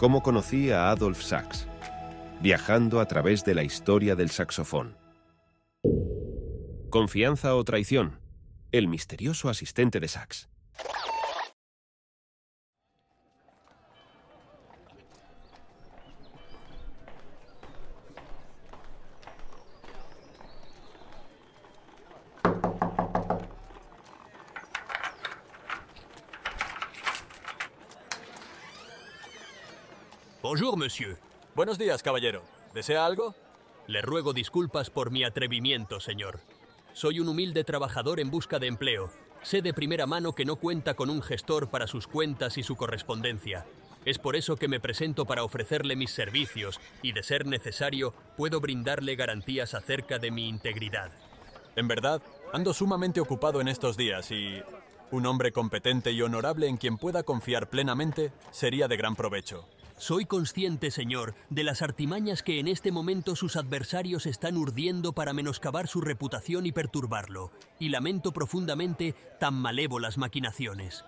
cómo conocí a Adolf Sachs, viajando a través de la historia del saxofón. Confianza o traición, el misterioso asistente de Sachs. Bonjour. Buenos días, caballero. ¿Desea algo? Le ruego disculpas por mi atrevimiento, señor. Soy un humilde trabajador en busca de empleo. Sé de primera mano que no cuenta con un gestor para sus cuentas y su correspondencia. Es por eso que me presento para ofrecerle mis servicios y, de ser necesario, puedo brindarle garantías acerca de mi integridad. En verdad, ando sumamente ocupado en estos días y un hombre competente y honorable en quien pueda confiar plenamente sería de gran provecho. Soy consciente, señor, de las artimañas que en este momento sus adversarios están urdiendo para menoscabar su reputación y perturbarlo, y lamento profundamente tan malévolas maquinaciones.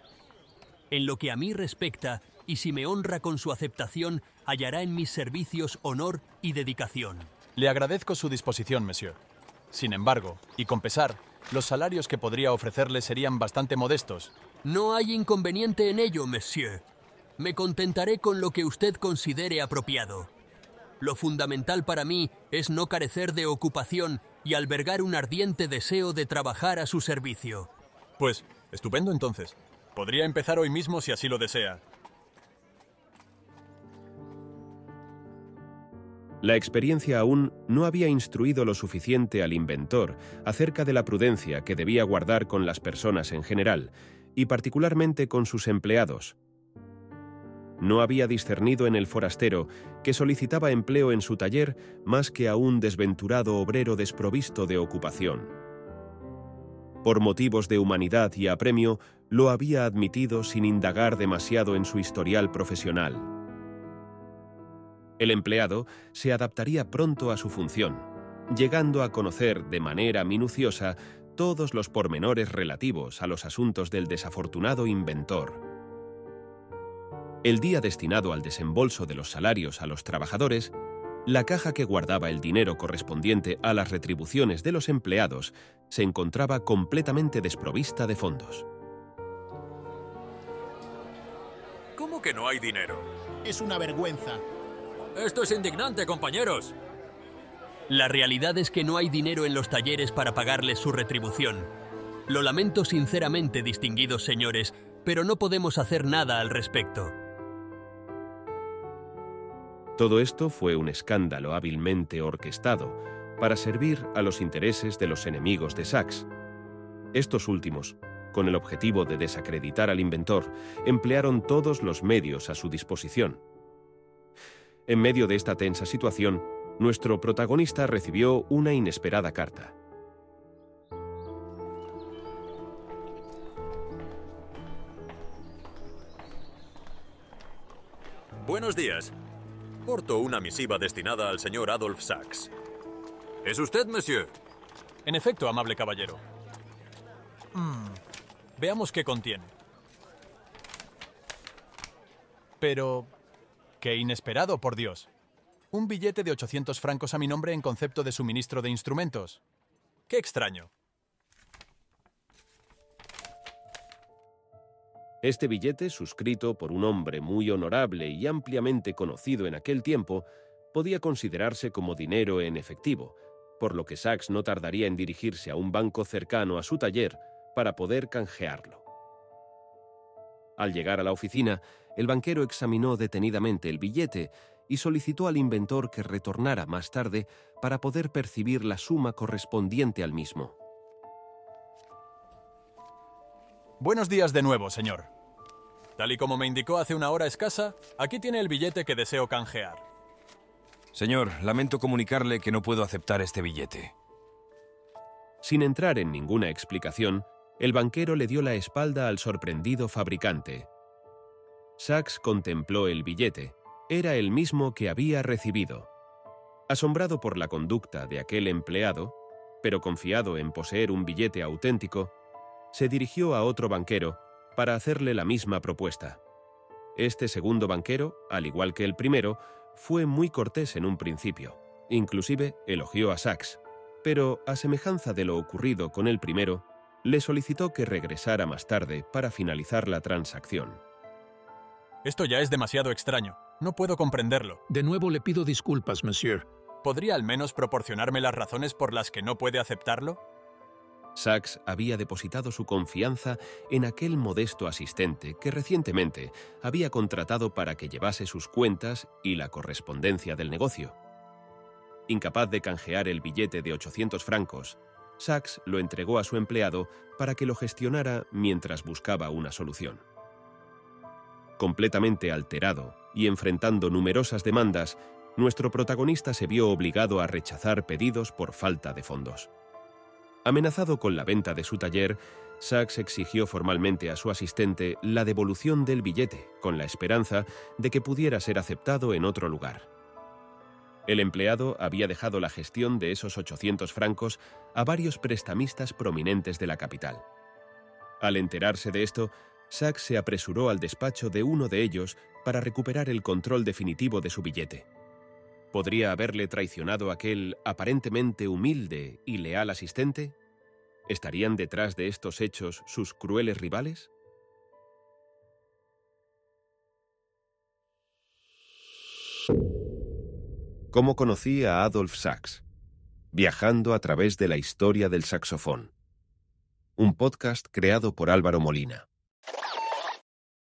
En lo que a mí respecta, y si me honra con su aceptación, hallará en mis servicios honor y dedicación. Le agradezco su disposición, monsieur. Sin embargo, y con pesar, los salarios que podría ofrecerle serían bastante modestos. No hay inconveniente en ello, monsieur. Me contentaré con lo que usted considere apropiado. Lo fundamental para mí es no carecer de ocupación y albergar un ardiente deseo de trabajar a su servicio. Pues, estupendo entonces. Podría empezar hoy mismo si así lo desea. La experiencia aún no había instruido lo suficiente al inventor acerca de la prudencia que debía guardar con las personas en general, y particularmente con sus empleados, no había discernido en el forastero, que solicitaba empleo en su taller más que a un desventurado obrero desprovisto de ocupación. Por motivos de humanidad y apremio, lo había admitido sin indagar demasiado en su historial profesional. El empleado se adaptaría pronto a su función, llegando a conocer de manera minuciosa todos los pormenores relativos a los asuntos del desafortunado inventor. El día destinado al desembolso de los salarios a los trabajadores, la caja que guardaba el dinero correspondiente a las retribuciones de los empleados se encontraba completamente desprovista de fondos. ¿Cómo que no hay dinero? Es una vergüenza. Esto es indignante, compañeros. La realidad es que no hay dinero en los talleres para pagarles su retribución. Lo lamento sinceramente, distinguidos señores, pero no podemos hacer nada al respecto. Todo esto fue un escándalo hábilmente orquestado para servir a los intereses de los enemigos de Sachs. Estos últimos, con el objetivo de desacreditar al inventor, emplearon todos los medios a su disposición. En medio de esta tensa situación, nuestro protagonista recibió una inesperada carta. Buenos días. Porto una misiva destinada al señor Adolf Sachs. ¿Es usted, monsieur? En efecto, amable caballero. Hmm, veamos qué contiene. Pero... ¡Qué inesperado, por Dios! Un billete de 800 francos a mi nombre en concepto de suministro de instrumentos. ¡Qué extraño! Este billete, suscrito por un hombre muy honorable y ampliamente conocido en aquel tiempo, podía considerarse como dinero en efectivo, por lo que Sachs no tardaría en dirigirse a un banco cercano a su taller para poder canjearlo. Al llegar a la oficina, el banquero examinó detenidamente el billete y solicitó al inventor que retornara más tarde para poder percibir la suma correspondiente al mismo. Buenos días de nuevo, señor. Tal y como me indicó hace una hora escasa, aquí tiene el billete que deseo canjear. Señor, lamento comunicarle que no puedo aceptar este billete. Sin entrar en ninguna explicación, el banquero le dio la espalda al sorprendido fabricante. Sachs contempló el billete. Era el mismo que había recibido. Asombrado por la conducta de aquel empleado, pero confiado en poseer un billete auténtico, se dirigió a otro banquero para hacerle la misma propuesta. Este segundo banquero, al igual que el primero, fue muy cortés en un principio. Inclusive elogió a Sachs, pero a semejanza de lo ocurrido con el primero, le solicitó que regresara más tarde para finalizar la transacción. Esto ya es demasiado extraño. No puedo comprenderlo. De nuevo le pido disculpas, monsieur. ¿Podría al menos proporcionarme las razones por las que no puede aceptarlo? Sachs había depositado su confianza en aquel modesto asistente que recientemente había contratado para que llevase sus cuentas y la correspondencia del negocio. Incapaz de canjear el billete de 800 francos, Sachs lo entregó a su empleado para que lo gestionara mientras buscaba una solución. Completamente alterado y enfrentando numerosas demandas, nuestro protagonista se vio obligado a rechazar pedidos por falta de fondos. Amenazado con la venta de su taller, Sachs exigió formalmente a su asistente la devolución del billete, con la esperanza de que pudiera ser aceptado en otro lugar. El empleado había dejado la gestión de esos 800 francos a varios prestamistas prominentes de la capital. Al enterarse de esto, Sachs se apresuró al despacho de uno de ellos para recuperar el control definitivo de su billete. ¿Podría haberle traicionado aquel aparentemente humilde y leal asistente? ¿Estarían detrás de estos hechos sus crueles rivales? ¿Cómo conocí a Adolf Sachs? Viajando a través de la historia del saxofón. Un podcast creado por Álvaro Molina.